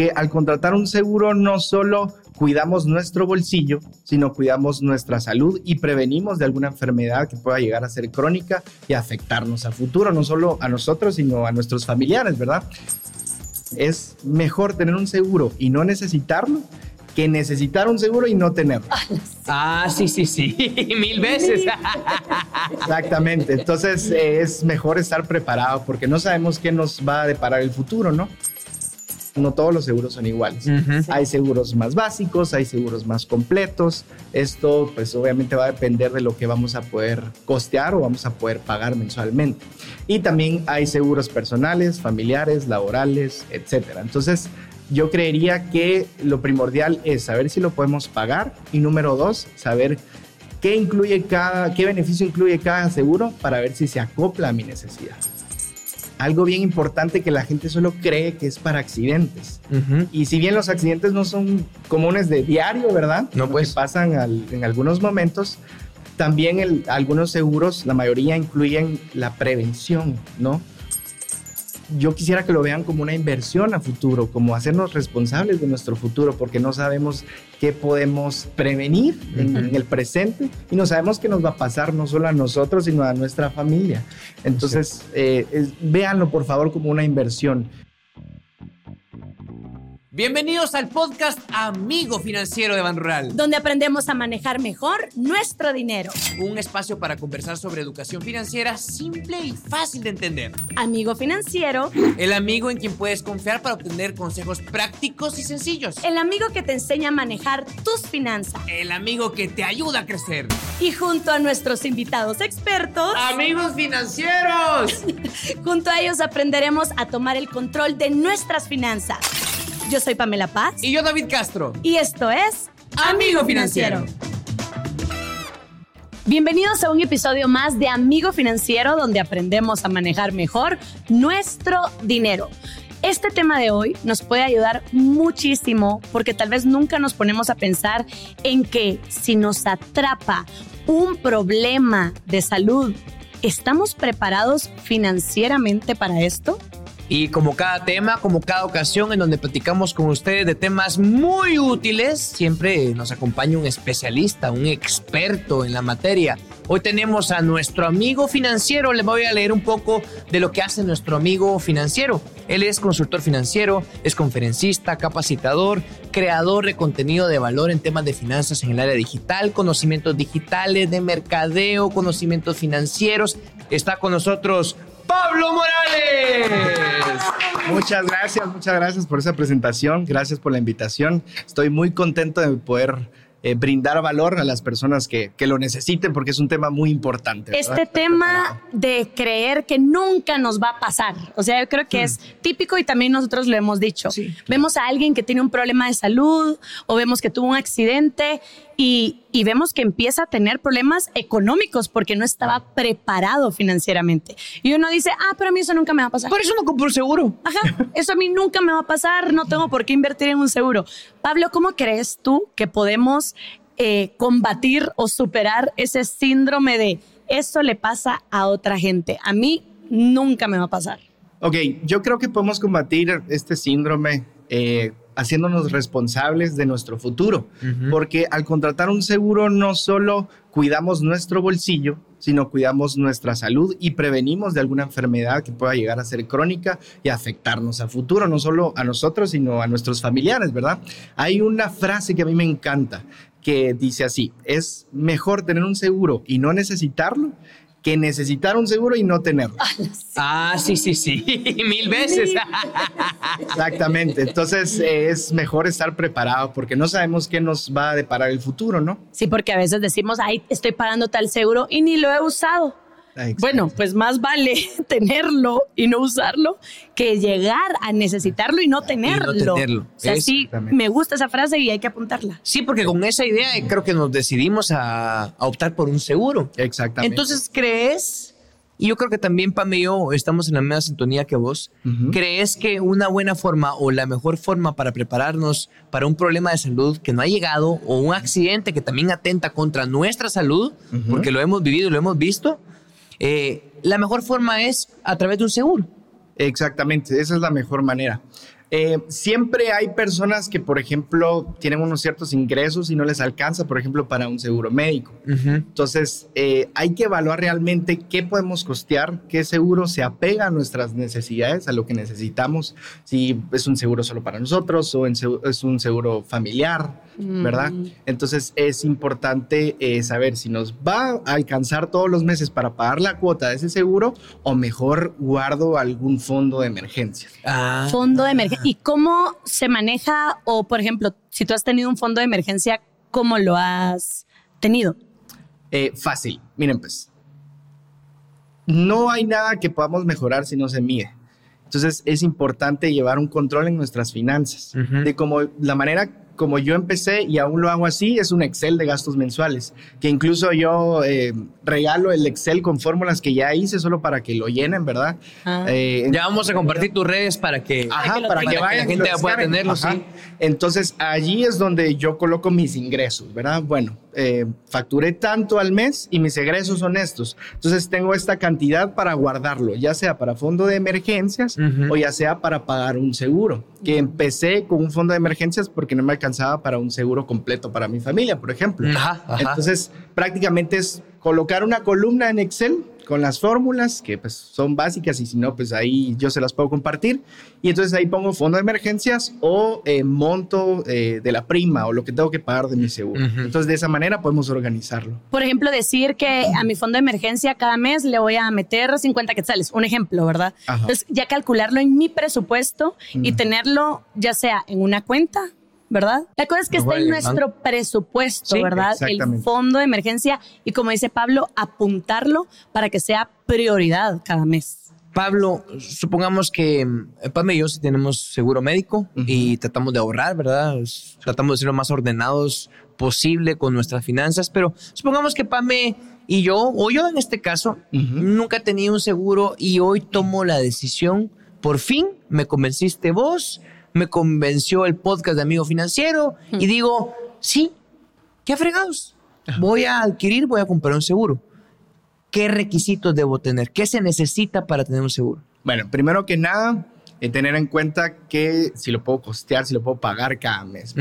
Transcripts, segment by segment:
que al contratar un seguro no solo cuidamos nuestro bolsillo, sino cuidamos nuestra salud y prevenimos de alguna enfermedad que pueda llegar a ser crónica y afectarnos a futuro, no solo a nosotros, sino a nuestros familiares, ¿verdad? Es mejor tener un seguro y no necesitarlo que necesitar un seguro y no tenerlo. Ah, sí, sí, sí, mil veces. Exactamente, entonces eh, es mejor estar preparado porque no sabemos qué nos va a deparar el futuro, ¿no? No todos los seguros son iguales. Hay seguros más básicos, hay seguros más completos. Esto pues obviamente va a depender de lo que vamos a poder costear o vamos a poder pagar mensualmente. Y también hay seguros personales, familiares, laborales, etcétera. Entonces, yo creería que lo primordial es saber si lo podemos pagar y número dos, saber qué incluye cada, qué beneficio incluye cada seguro para ver si se acopla a mi necesidad algo bien importante que la gente solo cree que es para accidentes. Y si bien los accidentes no son comunes de diario, ¿verdad? No, pues. pasan en algunos momentos, también algunos seguros, la mayoría incluyen la prevención, ¿no? Yo quisiera que lo vean como una inversión a futuro, como hacernos responsables de nuestro futuro, porque no sabemos qué podemos prevenir en, el presente y no sabemos qué nos va a pasar no solo a nosotros, sino a nuestra familia. Entonces, eh, véanlo por favor como una inversión. Bienvenidos al podcast Amigo Financiero de Ban Rural, donde aprendemos a manejar mejor nuestro dinero. Un espacio para conversar sobre educación financiera simple y fácil de entender. Amigo Financiero, el amigo en quien puedes confiar para obtener consejos prácticos y sencillos. El amigo que te enseña a manejar tus finanzas. El amigo que te ayuda a crecer. Y junto a nuestros invitados expertos, Amigos Financieros, junto a ellos aprenderemos a tomar el control de nuestras finanzas. Yo soy Pamela Paz. Y yo David Castro. Y esto es Amigo Financiero. Bienvenidos a un episodio más de Amigo Financiero donde aprendemos a manejar mejor nuestro dinero. Este tema de hoy nos puede ayudar muchísimo porque tal vez nunca nos ponemos a pensar en que si nos atrapa un problema de salud, ¿estamos preparados financieramente para esto? Y como cada tema, como cada ocasión en donde platicamos con ustedes de temas muy útiles, siempre nos acompaña un especialista, un experto en la materia. Hoy tenemos a nuestro amigo financiero. Le voy a leer un poco de lo que hace nuestro amigo financiero. Él es consultor financiero, es conferencista, capacitador, creador de contenido de valor en temas de finanzas en el área digital, conocimientos digitales, de mercadeo, conocimientos financieros. Está con nosotros Pablo Morales. Muchas gracias, muchas gracias por esa presentación, gracias por la invitación. Estoy muy contento de poder eh, brindar valor a las personas que, que, lo necesiten porque es un tema muy importante. Este tema de creer que nunca nos va a pasar, o sea, yo creo que es mm. típico y también nosotros lo hemos dicho. Vemos a alguien que tiene un problema de salud o vemos que tuvo un accidente y, y, vemos que empieza a tener problemas económicos porque no estaba preparado financieramente. Y uno dice, ah, pero a mí eso nunca me va a pasar. Por eso no compro un seguro. Ajá, eso a mí nunca me va a pasar, no tengo por qué invertir en un seguro. Pablo, ¿cómo crees tú que podemos eh, combatir o superar ese síndrome de eso le pasa a otra gente? A mí nunca me va a pasar. Ok, yo creo que podemos combatir este síndrome eh, haciéndonos responsables de nuestro futuro, porque al contratar un seguro no solo cuidamos nuestro bolsillo, sino cuidamos nuestra salud y prevenimos de alguna enfermedad que pueda llegar a ser crónica y afectarnos a futuro, no solo a nosotros, sino a nuestros familiares, ¿verdad? Hay una frase que a mí me encanta que dice así, es mejor tener un seguro y no necesitarlo que necesitar un seguro y no tenerlo. Ah, sí, sí, sí, mil veces. Exactamente, entonces eh, es mejor estar preparado porque no sabemos qué nos va a deparar el futuro, ¿no? Sí, porque a veces decimos, ay, estoy pagando tal seguro y ni lo he usado. Bueno, pues más vale tenerlo y no usarlo que llegar a necesitarlo y no tenerlo. Y no tenerlo. O sea, sí, me gusta esa frase y hay que apuntarla. Sí, porque con esa idea creo que nos decidimos a, optar por un seguro. Exactamente. Entonces, ¿crees? Y yo creo que también Pam y yo estamos en la misma sintonía que vos. ¿Crees que una buena forma o la mejor forma para prepararnos para un problema de salud que no ha llegado o un accidente que también atenta contra nuestra salud, porque lo hemos vivido y lo hemos visto, eh, la mejor forma es a través de un seguro. Exactamente, esa es la mejor manera. Eh, siempre hay personas que, por ejemplo, tienen unos ciertos ingresos y no les alcanza, por ejemplo, para un seguro médico. Entonces, eh, hay que evaluar realmente qué podemos costear, qué seguro se apega a nuestras necesidades, a lo que necesitamos, si es un seguro solo para nosotros o es un seguro familiar, ¿verdad? Mm. Entonces, es importante eh, saber si nos va a alcanzar todos los meses para pagar la cuota de ese seguro o mejor guardo algún fondo de emergencia. Ah. Fondo de emergencia. ¿Y cómo se maneja? O, por ejemplo, si tú has tenido un fondo de emergencia, ¿cómo lo has tenido? Eh, fácil. Miren, pues. No hay nada que podamos mejorar si no se mide. Entonces es importante llevar un control en nuestras finanzas, de cómo la manera como yo empecé y aún lo hago así, es un Excel de gastos mensuales, que incluso yo eh, regalo el Excel con fórmulas que ya hice solo para que lo llenen, ¿verdad? Ah. Eh, ya vamos a compartir tus redes para que, para que, la gente pueda tenerlo, sí. Entonces allí es donde yo coloco mis ingresos, ¿verdad? Bueno, eh, facturé tanto al mes y mis egresos son estos. Entonces tengo esta cantidad para guardarlo, ya sea para fondo de emergencias o ya sea para pagar un seguro. Que empecé con un fondo de emergencias porque no me alcanzaba para un seguro completo para mi familia, por ejemplo. Entonces prácticamente es colocar una columna en Excel con las fórmulas que pues son básicas y si no pues ahí yo se las puedo compartir y entonces ahí pongo fondo de emergencias o eh, monto eh, de la prima o lo que tengo que pagar de mi seguro. Entonces de esa manera podemos organizarlo. Por ejemplo, decir que a mi fondo de emergencia cada mes le voy a meter 50 quetzales, un ejemplo, ¿verdad? Entonces ya calcularlo en mi presupuesto y tenerlo ya sea en una cuenta ¿verdad? La cosa es que está en nuestro presupuesto, ¿verdad? El fondo de emergencia y como dice Pablo, apuntarlo para que sea prioridad cada mes. Pablo, supongamos que eh, Pame y yo sí tenemos seguro médico y tratamos de ahorrar, ¿verdad? Tratamos de ser lo más ordenados posible con nuestras finanzas, pero supongamos que Pame y yo, o yo en este caso, nunca tenía un seguro y hoy tomo la decisión, por fin me convenciste vos, me convenció el podcast de Amigo Financiero y digo, sí, qué fregados. Voy a adquirir, voy a comprar un seguro. ¿Qué requisitos debo tener? ¿Qué se necesita para tener un seguro? Bueno, primero que nada, tener en cuenta que si lo puedo costear, si lo puedo pagar cada mes.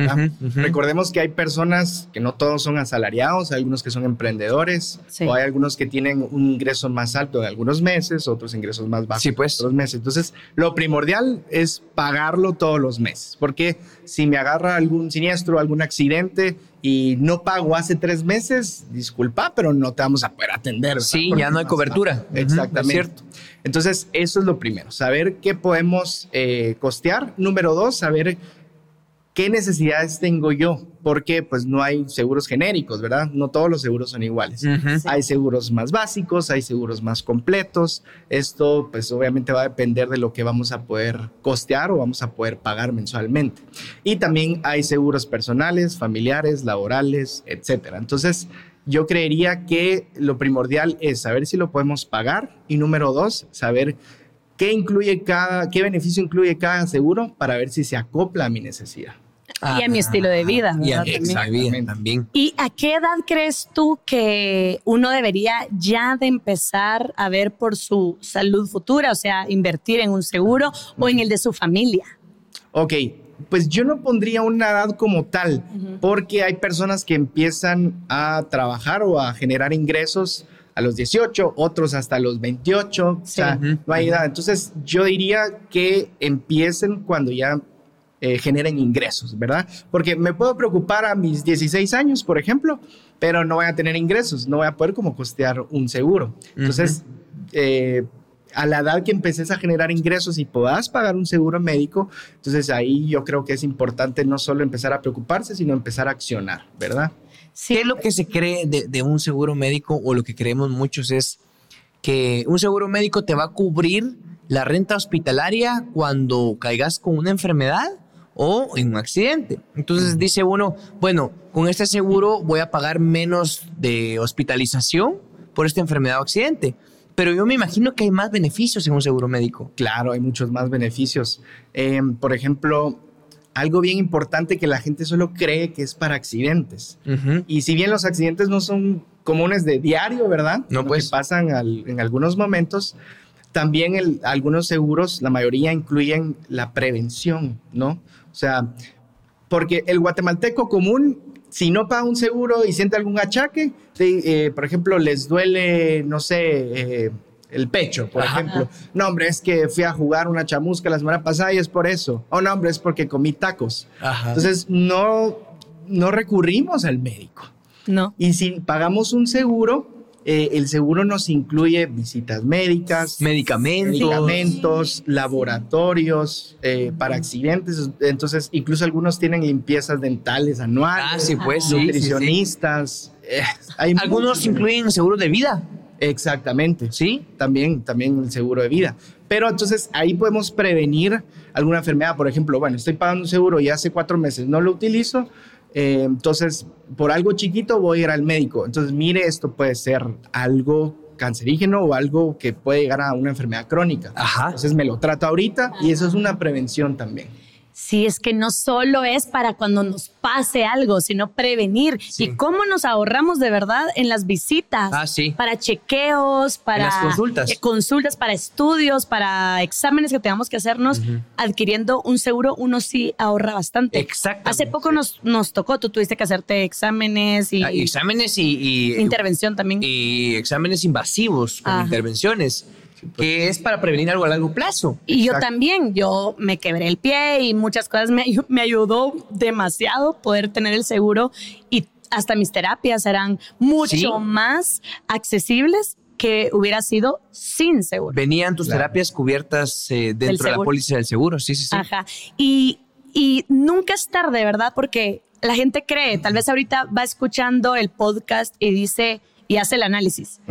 Recordemos que hay personas que no todos son asalariados, hay algunos que son emprendedores, o hay algunos que tienen un ingreso más alto en algunos meses, otros ingresos más bajos sí, pues. en otros meses. Entonces, lo primordial es pagarlo todos los meses, porque si me agarra algún siniestro, algún accidente, y no pago hace tres meses, disculpa, pero no te vamos a poder atender. Sí, ya no hay cobertura. Exactamente. cierto. Entonces, eso es lo primero, saber qué podemos eh, costear. Número dos, saber qué necesidades tengo yo, porque pues no hay seguros genéricos, ¿verdad? No todos los seguros son iguales. Hay seguros más básicos, hay seguros más completos. Esto pues obviamente va a depender de lo que vamos a poder costear o vamos a poder pagar mensualmente. Y también hay seguros personales, familiares, laborales, etcétera. Entonces, yo creería que lo primordial es saber si lo podemos pagar y número dos, saber qué incluye cada, qué beneficio incluye cada seguro para ver si se acopla a mi necesidad. y a mi estilo de vida. Y a mi también. ¿Y a qué edad crees tú que uno debería ya de empezar a ver por su salud futura, o sea, invertir en un seguro o en el de su familia? Ok, pues yo no pondría una edad como tal, porque hay personas que empiezan a trabajar o a generar ingresos a los 18, otros hasta los 28, o sea, no hay edad. Entonces yo diría que empiecen cuando ya eh, generen ingresos, ¿verdad? Porque me puedo preocupar a mis 16 años, por ejemplo, pero no voy a tener ingresos, no voy a poder como costear un seguro. Entonces, eh, a la edad que empeces a generar ingresos y puedas pagar un seguro médico, entonces ahí yo creo que es importante no solo empezar a preocuparse, sino empezar a accionar, ¿verdad? Sí. ¿Qué es lo que se cree de, un seguro médico o lo que creemos muchos es que un seguro médico te va a cubrir la renta hospitalaria cuando caigas con una enfermedad o en un accidente. Entonces dice uno, bueno, con este seguro voy a pagar menos de hospitalización por esta enfermedad o accidente pero yo me imagino que hay más beneficios en un seguro médico. Claro, hay muchos más beneficios. Em, por ejemplo, algo bien importante que la gente solo cree que es para accidentes. Y si bien los accidentes no son comunes de diario, ¿verdad? No, pues. Que pasan en algunos momentos. También algunos seguros, la mayoría incluyen la prevención, ¿no? O sea, porque el guatemalteco común, si no paga un seguro y siente algún achaque, eh, por ejemplo, les duele, no sé, eh, el pecho, por ejemplo. No, hombre, es que fui a jugar una chamusca la semana pasada y es por eso. O oh, no, hombre, es porque comí tacos. Entonces, no, no recurrimos al médico. No. Y si pagamos un seguro, eh, el seguro nos incluye visitas médicas, medicamentos, medicamentos laboratorios eh, para accidentes. Entonces, incluso algunos tienen limpiezas dentales anuales. Ah, sí, pues, nutricionistas. Eh, hay algunos incluyen seguro de vida. Exactamente. Sí. También, también el seguro de vida. Pero entonces ahí podemos prevenir alguna enfermedad. Por ejemplo, bueno, estoy pagando un seguro y hace cuatro meses no lo utilizo eh, entonces, por algo chiquito voy a ir al médico. Entonces, mire, esto puede ser algo cancerígeno o algo que puede llegar a una enfermedad crónica. Ajá. Entonces, me lo trato ahorita y eso es una prevención también. Sí, es que no solo es para cuando nos pase algo, sino prevenir. ¿Y cómo nos ahorramos de verdad en las visitas? Ah, sí. Para chequeos, para las consultas. Eh, consultas, para estudios, para exámenes que tengamos que hacernos. Adquiriendo un seguro, uno sí ahorra bastante. Exacto. Hace poco nos, nos tocó, tú tuviste que hacerte exámenes y... Ah, exámenes y, Intervención también. Y exámenes invasivos con intervenciones que es para prevenir algo a largo plazo. Y yo también, yo me quebré el pie y muchas cosas me, me ayudó demasiado poder tener el seguro y hasta mis terapias eran mucho más accesibles que hubiera sido sin seguro. Venían tus terapias cubiertas eh, dentro de la póliza del seguro, sí, sí, sí. Ajá. Y, y nunca es tarde, ¿verdad? Porque la gente cree, tal vez ahorita va escuchando el podcast y dice y hace el análisis.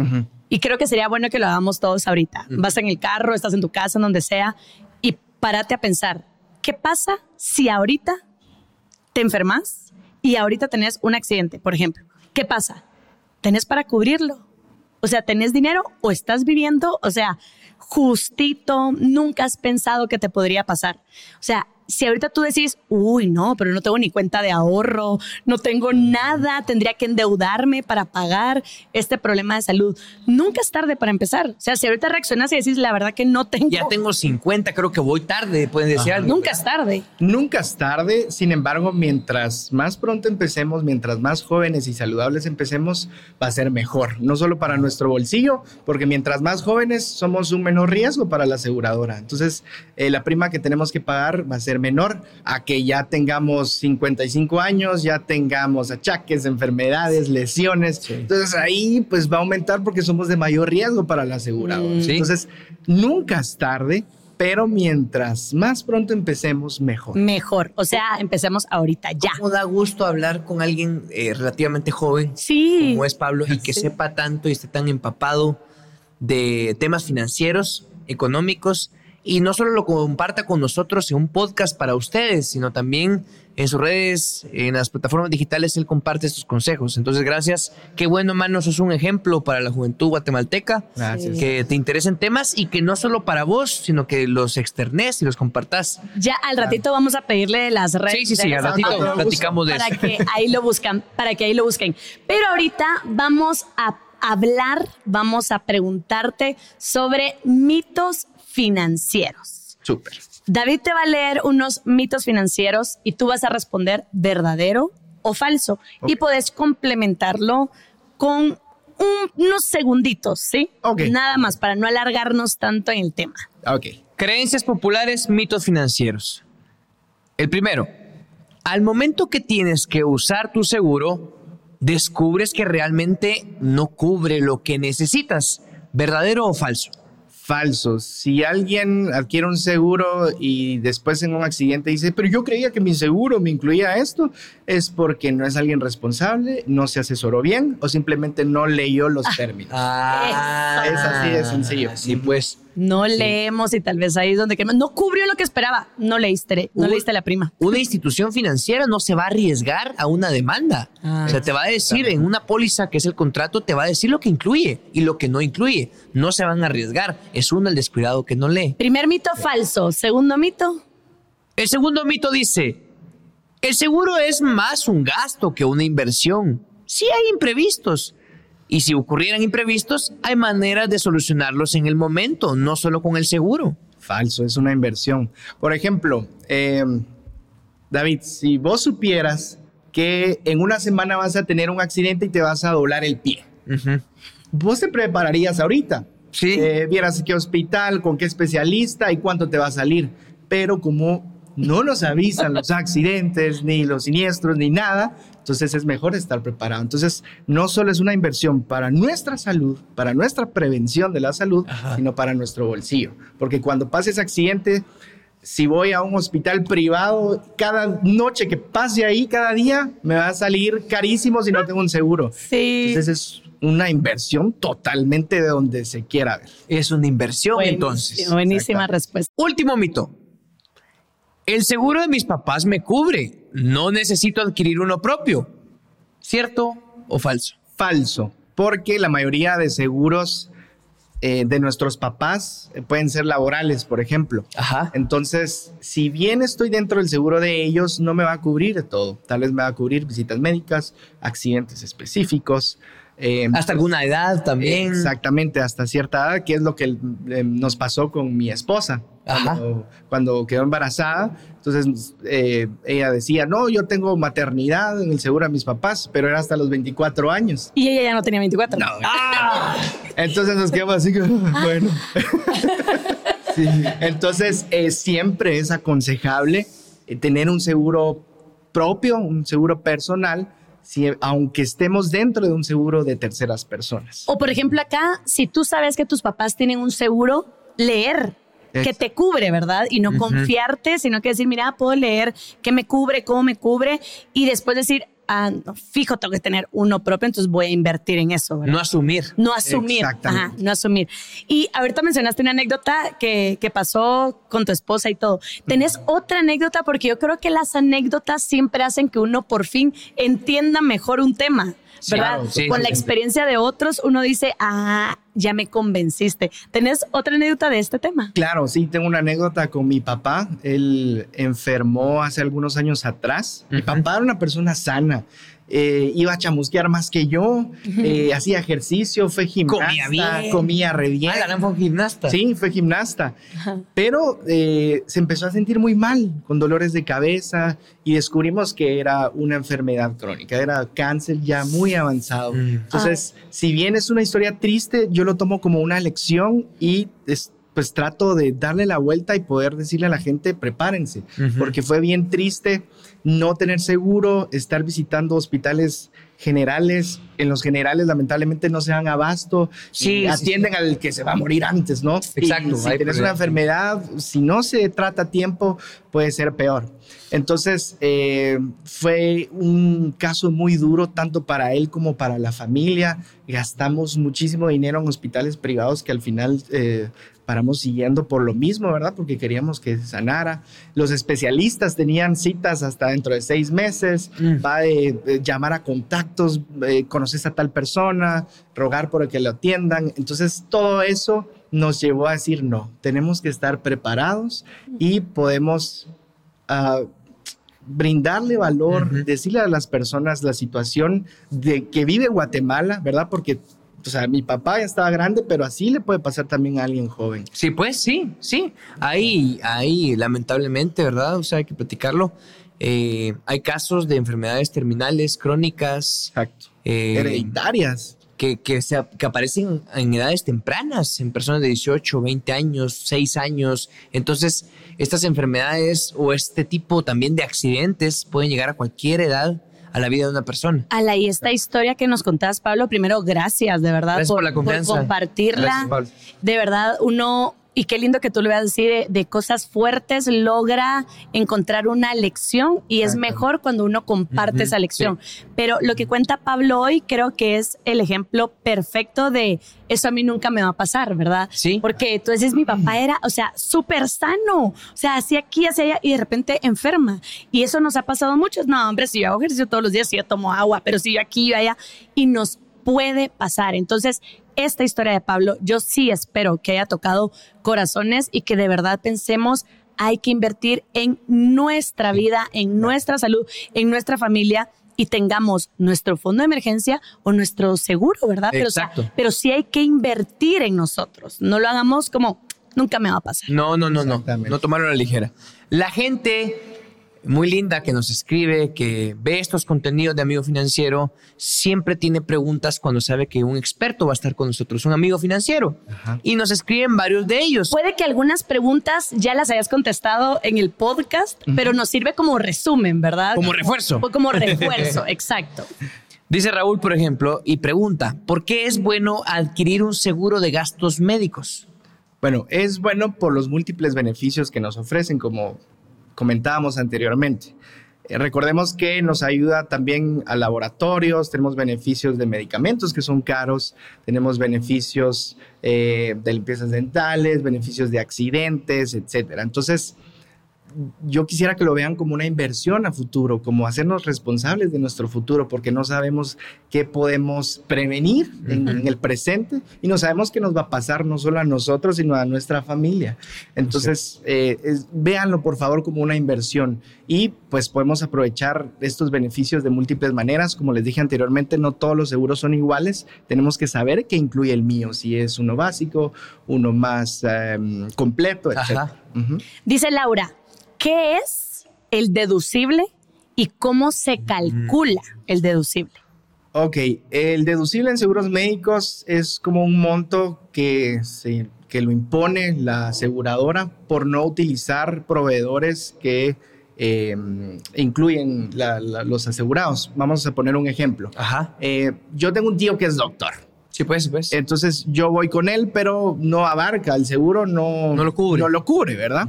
Y creo que sería bueno que lo hagamos todos ahorita. Vas en el carro, estás en tu casa, en donde sea, y párate a pensar, ¿qué pasa si ahorita te enfermas y ahorita tenés un accidente, por ejemplo? ¿Qué pasa? ¿Tenés para cubrirlo? O sea, ¿tenés dinero o estás viviendo? O sea, justito, nunca has pensado que te podría pasar. O sea, si ahorita tú decís, uy, no, pero no tengo ni cuenta de ahorro, no tengo nada, tendría que endeudarme para pagar este problema de salud. Nunca es tarde para empezar. O sea, si ahorita reaccionas y decís, la verdad que no tengo. Ya tengo 50, creo que voy tarde, pueden decir algo. Nunca es tarde. Nunca es tarde. Sin embargo, mientras más pronto empecemos, mientras más jóvenes y saludables empecemos, va a ser mejor. No solo para nuestro bolsillo, porque mientras más jóvenes somos un menor riesgo para la aseguradora. Entonces, eh, la prima que tenemos que pagar va a ser menor a que ya tengamos 55 años, ya tengamos achaques, enfermedades, lesiones. Entonces ahí pues va a aumentar porque somos de mayor riesgo para la aseguradora. Mm. Entonces nunca es tarde, pero mientras más pronto empecemos, mejor. Mejor, o sea, empecemos ahorita ya. Como da gusto hablar con alguien eh, relativamente joven, sí. como es Pablo, y que sepa tanto y esté tan empapado de temas financieros, económicos y no solo lo comparta con nosotros en un podcast para ustedes, sino también en sus redes, en las plataformas digitales, él comparte estos consejos. Entonces, gracias. Qué bueno, mano, sos un ejemplo para la juventud guatemalteca. Gracias. Que te interesen temas y que no solo para vos, sino que los externes y los compartas. Ya al ratito vamos a pedirle las redes. Sí, sí, sí, al ratito platicamos de para que ahí lo buscan, para que ahí lo busquen. Pero ahorita vamos a hablar, vamos a preguntarte sobre mitos financieros. Súper. David te va a leer unos mitos financieros y tú vas a responder verdadero o falso. Y puedes complementarlo con unos segunditos, ¿sí? Ok. Nada más para no alargarnos tanto en el tema. Ok. Creencias populares, mitos financieros. El primero, al momento que tienes que usar tu seguro, descubres que realmente no cubre lo que necesitas. ¿Verdadero o falso? falsos. Si alguien adquiere un seguro y después en un accidente dice, pero yo creía que mi seguro me incluía esto, es porque no es alguien responsable, no se asesoró bien o simplemente no leyó los términos. Ah, es así de sencillo. Sí, pues no leemos y tal vez ahí donde queremos. No cubrió lo que esperaba. No leíste, no leíste la prima. Una institución financiera no se va a arriesgar a una demanda. Ah. o sea, te va a decir en una póliza que es el contrato, te va a decir lo que incluye y lo que no incluye. No se van a arriesgar. Es uno el descuidado que no lee. Primer mito falso. Segundo mito. El segundo mito dice, el seguro es más un gasto que una inversión. Sí hay imprevistos, Y si ocurrieran imprevistos, hay maneras de solucionarlos en el momento, no solo con el seguro. Falso, es una inversión. Por ejemplo, eh, David, si vos supieras que en una semana vas a tener un accidente y te vas a doblar el pie, vos te prepararías ahorita. Sí. Eh, vieras qué hospital, con qué especialista y cuánto te va a salir. Pero como no nos avisan los accidentes, ni los siniestros, ni nada, entonces es mejor estar preparado. Entonces, no solo es una inversión para nuestra salud, para nuestra prevención de la salud, sino para nuestro bolsillo. Porque cuando pase ese accidente, si voy a un hospital privado, cada noche que pase ahí, cada día, me va a salir carísimo si no tengo un seguro. Sí. Entonces es una inversión totalmente de donde se quiera ver. Es una inversión entonces. Buenísima respuesta. Último mito. El seguro de mis papás me cubre. No necesito adquirir uno propio. ¿Cierto o falso? Falso, porque la mayoría de seguros eh, de nuestros papás eh, pueden ser laborales, por ejemplo. Ajá. Entonces, si bien estoy dentro del seguro de ellos, no me va a cubrir todo. Tal vez me va a cubrir visitas médicas, accidentes específicos. eh, Hasta alguna edad también. Exactamente, hasta cierta edad, que es lo que eh, nos pasó con mi esposa. Cuando, cuando quedó embarazada, entonces eh, ella decía, no, yo tengo maternidad en el seguro de mis papás, pero era hasta los 24 años. Y ella ya no tenía 24. No. Entonces nos quedamos así como, bueno. Sí. Entonces, eh, siempre es aconsejable eh, tener un seguro propio, un seguro personal, si, aunque estemos dentro de un seguro de terceras personas. O por ejemplo acá, si tú sabes que tus papás tienen un seguro, leer que te cubre, ¿verdad? Y no confiarte, sino que decir, mira, puedo leer qué me cubre, cómo me cubre, y después decir, ah, no, fijo, tengo que tener uno propio, entonces voy a invertir en eso, ¿verdad? No asumir. No asumir. Exactamente. Ajá, no asumir. Y ahorita mencionaste una anécdota que, que pasó con tu esposa y todo. ¿Tenés otra anécdota? Porque yo creo que las anécdotas siempre hacen que uno por fin entienda mejor un tema. Sí, ¿Verdad? claro, sí. Con la experiencia de otros, uno dice, ah, ya me convenciste. ¿Tenés otra anécdota de este tema? Claro, sí, tengo una anécdota con mi papá. Él enfermó hace algunos años atrás. Mi papá era una persona sana. Eh, iba a chamusquear más que yo, eh, hacía ejercicio, fue gimnasta, Comía bien. comía re bien. Ah, la fue un gimnasta. Sí, fue gimnasta. Pero eh, se empezó a sentir muy mal, con dolores de cabeza, y descubrimos que era una enfermedad crónica, era cáncer ya muy avanzado. Mm. Entonces, si bien es una historia triste, yo lo tomo como una lección y es- pues trato de darle la vuelta y poder decirle a la gente, prepárense, Ujú. porque fue bien triste no tener seguro, estar visitando hospitales generales. En los generales, lamentablemente, no se dan abasto. Sí, atienden al que se va a morir antes, ¿no? Exacto, Y si tienes problema. una enfermedad, si no se trata a tiempo, puede ser peor. Entonces, eh, fue un caso muy duro, tanto para él como para la familia. Gastamos muchísimo dinero en hospitales privados que al final eh, paramos siguiendo por lo mismo, ¿verdad? Porque queríamos que sanara. Los especialistas tenían citas hasta dentro de seis meses. Mm. Va de, de llamar a contactos, eh, conoces a tal persona, rogar por que lo atiendan. Entonces, todo eso nos llevó a decir, no, tenemos que estar preparados y podemos ah, brindarle valor, Ujú. decirle a las personas la situación de que vive Guatemala, ¿verdad? Porque, o sea, mi papá ya estaba grande, pero así le puede pasar también a alguien joven. Sí, pues sí, sí. Ahí, ahí, lamentablemente, ¿verdad? O sea, hay que platicarlo. Eh, hay casos de enfermedades terminales, crónicas, Exacto. eh, Hereditarias. que, que, se, que aparecen en edades tempranas, en personas de 18, 20 años, 6 años. Entonces, estas enfermedades o este tipo también de accidentes pueden llegar a cualquier edad a la vida de una persona. Ala, y esta historia que nos contabas, Pablo, primero, gracias, de verdad, Gracias por la confianza. compartirla. Gracias, Pablo. de verdad, uno, y qué lindo que tú le vas a decir, de, de cosas fuertes logra encontrar una lección y es mejor cuando uno comparte Ujú, esa lección. Pero lo que cuenta Pablo hoy creo que es el ejemplo perfecto de eso a mí nunca me va a pasar, ¿verdad? Sí. Porque tú dices, mi papá era, o sea, súper sano, o sea, hacía aquí, hacía allá y de repente enferma. Y eso nos ha pasado a muchos. No, hombre, si yo hago ejercicio todos los días, si yo tomo agua, pero si yo aquí, yo allá, y nos puede pasar. Entonces, esta historia de Pablo, yo sí espero que haya tocado corazones y que de verdad pensemos, hay que invertir en nuestra vida, en nuestra salud, en nuestra familia y tengamos nuestro fondo de emergencia o nuestro seguro, ¿verdad? Pero, Exacto. pero sí hay que invertir en nosotros. No lo hagamos como nunca me va a pasar. No, no, no, no. No tomarlo a la ligera. La gente muy linda que nos escribe, que ve estos contenidos de amigo financiero, siempre tiene preguntas cuando sabe que un experto va a estar con nosotros, un amigo financiero. Y nos escriben varios de ellos. Puede que algunas preguntas ya las hayas contestado en el podcast, pero nos sirve como resumen, ¿verdad? Como refuerzo. O como refuerzo, exacto. Dice Raúl, por ejemplo, y pregunta, ¿por qué es bueno adquirir un seguro de gastos médicos? Bueno, es bueno por los múltiples beneficios que nos ofrecen, como comentábamos anteriormente. Eh, recordemos que nos ayuda también a laboratorios, tenemos beneficios de medicamentos que son caros, tenemos beneficios eh, de limpiezas dentales, beneficios de accidentes, etcétera. Entonces, yo quisiera que lo vean como una inversión a futuro, como hacernos responsables de nuestro futuro, porque no sabemos qué podemos prevenir en, en el presente y no sabemos qué nos va a pasar no solo a nosotros, sino a nuestra familia. Entonces, eh, es- véanlo por favor como una inversión y pues podemos aprovechar estos beneficios de múltiples maneras. Como les dije anteriormente, no todos los seguros son iguales. Tenemos que saber qué incluye el mío, si es uno básico, uno más em, completo, etc. Ajá. Dice Laura, ¿qué es el deducible y cómo se calcula el deducible? Ok, el deducible en seguros médicos es como un monto que, se- que lo impone la aseguradora por no utilizar proveedores que eh, incluyen la- la- los asegurados. Vamos a poner un ejemplo. Ajá. Eh, yo tengo un tío que es doctor. Sí, pues, pues. Entonces yo voy con él, pero no abarca, el seguro no, No lo cubre. No lo cubre, ¿verdad?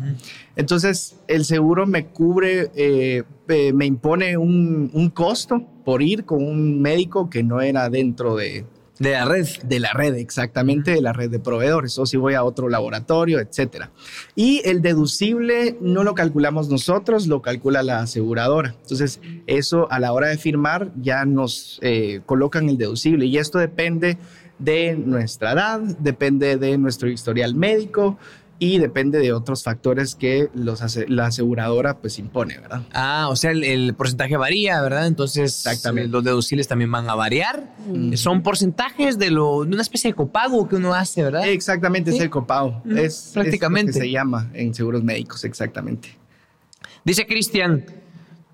Entonces el seguro me cubre, eh, eh, me impone un, un costo por ir con un médico que no era dentro de, de la red. de la red, exactamente de la red de proveedores, o si voy a otro laboratorio, etcétera. Y el deducible no lo calculamos nosotros, lo calcula la aseguradora. Entonces, eso a la hora de firmar ya nos eh, colocan el deducible y esto depende de nuestra edad, depende de nuestro historial médico y depende de otros factores que los la aseguradora pues impone, ¿verdad? Ah, o sea, el, el porcentaje varía, ¿verdad? Entonces, Exactamente. los deducibles también van a variar. Son porcentajes de, lo, de una especie de copago que uno hace, ¿verdad? Exactamente, Sí. es el copago. Mm, es, prácticamente. Es lo que se llama en seguros médicos, exactamente. Dice Cristian,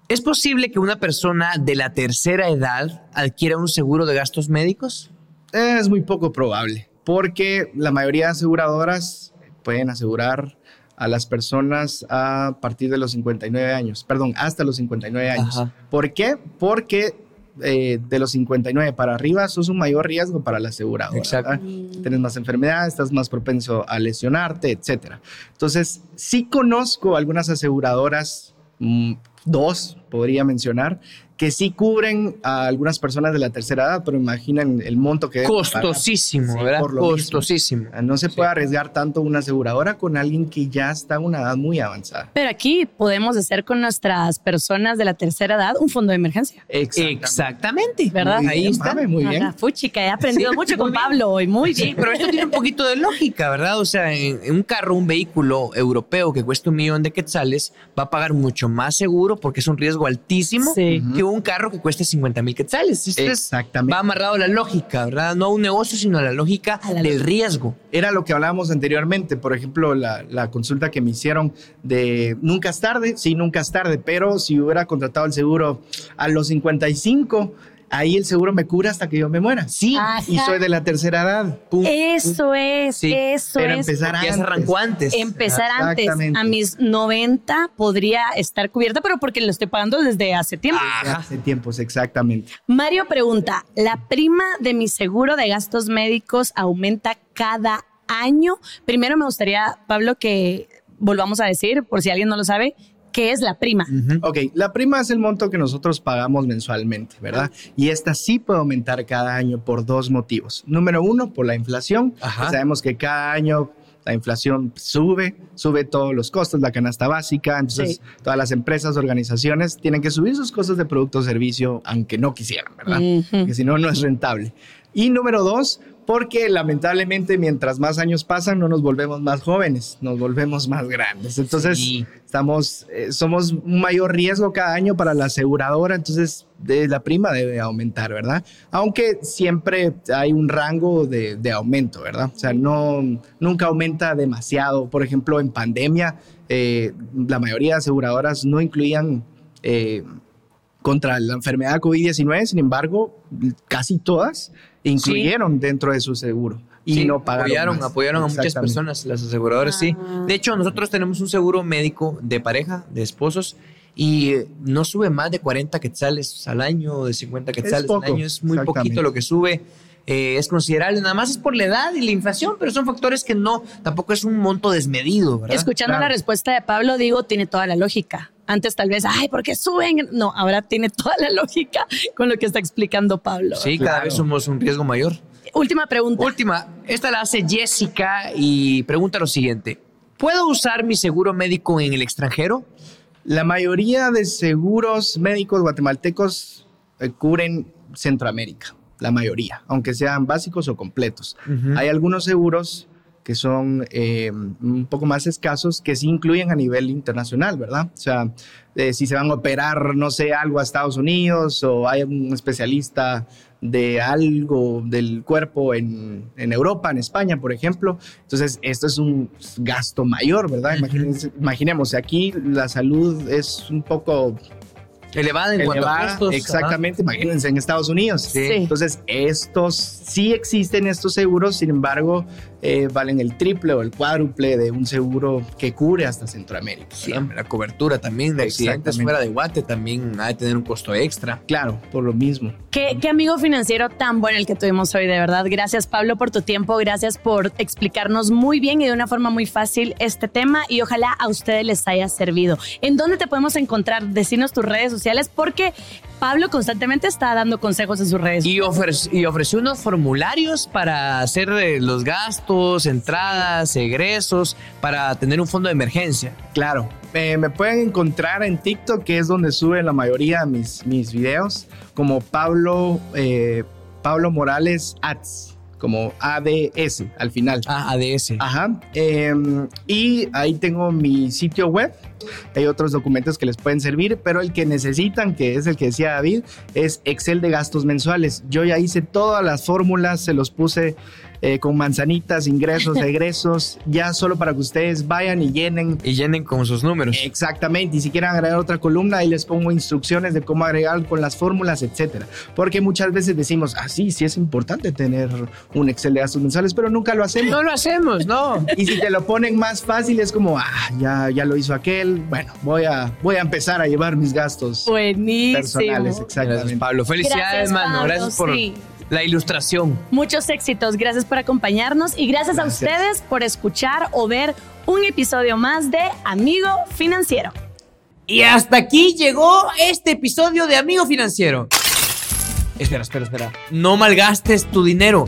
¿es posible que una persona de la tercera edad adquiera un seguro de gastos médicos? Es muy poco probable, porque la mayoría de aseguradoras pueden asegurar a las personas a partir de los 59 años, perdón, hasta los 59 años. Ajá. ¿Por qué? Porque eh, de los 59 para arriba sos un mayor riesgo para la aseguradora. Exacto. ¿verdad? Tienes más enfermedades, estás más propenso a lesionarte, etcétera. Entonces, sí conozco algunas aseguradoras, mm, dos podría mencionar, que sí cubren a algunas personas de la tercera edad, pero imaginen el monto que pagar. Costosísimo, Sí, ¿verdad? por lo mismo. Costosísimo. No se puede arriesgar tanto una aseguradora con alguien que ya está a una edad muy avanzada. Pero aquí podemos hacer con nuestras personas de la tercera edad un fondo de emergencia. Exactamente. ¿Verdad? Muy Ahí bien, está. Mame, muy bien. Fuchica, he aprendido Sí, mucho con bien. Pablo hoy. Muy Sí, bien. pero esto tiene un poquito de lógica, ¿verdad? O sea, en, en un carro, un vehículo europeo que cuesta un millón de quetzales va a pagar mucho más seguro porque es un riesgo altísimo Sí. que un carro que cueste 50 mil quetzales. Esto es- Exactamente. va amarrado a la lógica, ¿verdad? No a un negocio, sino a la lógica A la del lógica. riesgo. Era lo que hablábamos anteriormente, por ejemplo, la, la consulta que me hicieron de nunca es tarde, sí, nunca es tarde, pero si hubiera contratado el seguro a los 55, ahí el seguro me cura hasta que yo me muera. Sí. Ajá. Y soy de la tercera edad. Pum. Eso es, Sí, eso pero es. empezar Ya se antes. arrancó antes. Empezar antes. Exactamente. A mis 90 podría estar cubierta, pero porque lo estoy pagando desde hace tiempo. Ajá. Hace tiempos, exactamente. Mario pregunta, ¿la prima de mi seguro de gastos médicos aumenta cada año? Primero me gustaría, Pablo, que volvamos a decir, por si alguien no lo sabe, ¿qué es la prima? Ok, la prima es el monto que nosotros pagamos mensualmente, ¿verdad? Y esta sí puede aumentar cada año por dos motivos. Número uno, por la inflación. Ajá. Sabemos que cada año la inflación sube, sube todos los costos, la canasta básica, entonces Sí. todas las empresas, organizaciones tienen que subir sus costos de producto o servicio, aunque no quisieran, ¿verdad? Porque si no, no es rentable. Y número dos, porque lamentablemente mientras más años pasan no nos volvemos más jóvenes, nos volvemos más grandes. Entonces estamos, eh, somos un mayor riesgo cada año para la aseguradora, entonces la prima debe aumentar, ¿verdad? Aunque siempre hay un rango de, aumento, ¿verdad? O sea, no, nunca aumenta demasiado. Por ejemplo, en pandemia, eh, la mayoría de aseguradoras no incluían... Eh, contra la enfermedad COVID-19, sin embargo, casi todas incluyeron dentro de su seguro y no pagaron. Apoyaron, apoyaron a muchas personas, las aseguradoras, sí. De hecho, nosotros tenemos un seguro médico de pareja, de esposos, y no sube más de 40 quetzales al año, de 50 quetzales al año, es muy poquito lo que sube. Eh, es considerable, nada más es por la edad y la inflación, pero son factores que no, tampoco es un monto desmedido. ¿verdad? Escuchando la respuesta de Pablo, digo, tiene toda la lógica. Antes tal vez, ay, ¿por qué suben? No, ahora tiene toda la lógica con lo que está explicando Pablo. Sí, cada vez somos un riesgo mayor. Última pregunta. Última, esta la hace Jessica y pregunta lo siguiente. ¿Puedo usar mi seguro médico en el extranjero? La mayoría de seguros médicos guatemaltecos eh, cubren Centroamérica la mayoría, aunque sean básicos o completos. Hay algunos seguros que son eh, un poco más escasos, que sí incluyen a nivel internacional, ¿verdad? O sea, eh, si se van a operar, no sé, algo a Estados Unidos o hay un especialista de algo del cuerpo en, en Europa, en España, por ejemplo. Entonces, esto es un gasto mayor, ¿verdad? imaginemos, aquí la salud es un poco elevada en cuanto a gastos. Exactamente, imagínense en Estados Unidos. Sí. Entonces, estos sí existen estos seguros, sin embargo, eh, valen el triple o el cuádruple de un seguro que cubre hasta Centroamérica. La cobertura también de accidentes fuera de Guate también ha de tener un costo extra. Claro, por lo mismo. Qué, qué amigo financiero tan bueno el que tuvimos hoy, de verdad. Gracias, Pablo, por tu tiempo. Gracias por explicarnos muy bien y de una forma muy fácil este tema y ojalá a ustedes les haya servido. ¿En dónde te podemos encontrar? Decinos tus redes sociales porque Pablo constantemente está dando consejos en sus redes. Y, y ofreció unos formularios para hacer eh, los gastos, entradas, egresos, para tener un fondo de emergencia. Claro. me pueden encontrar en TikTok, que es donde sube la mayoría de mis, mis videos, como Pablo, eh, Pablo Morales Ads como ADS al final. Ah, ADS. Ajá. Em, y ahí tengo mi sitio web. Hay otros documentos que les pueden servir, pero el que necesitan, que es el que decía David, es Excel de gastos mensuales. Yo ya hice todas las fórmulas, se los puse eh, con manzanitas, ingresos, egresos, ya solo para que ustedes vayan y llenen. Y llenen con sus números. Exactamente, y si quieren agregar otra columna, ahí les pongo instrucciones de cómo agregar con las fórmulas, etcétera. Porque muchas veces decimos, ah, sí, sí es importante tener un Excel de gastos mensuales, pero nunca lo hacemos. No lo hacemos, no. Y si te lo ponen más fácil, es como, ah, ya, ya lo hizo aquel, bueno, voy a, voy a empezar a llevar mis gastos Buenísimo. personales. Exactamente. Pablo, felicidades, mano. Gracias por la ilustración. Muchos éxitos, gracias por acompañarnos y gracias, a ustedes por escuchar o ver un episodio más de Amigo Financiero. Y hasta aquí llegó este episodio de Amigo Financiero. Espera, espera, espera. No malgastes tu dinero.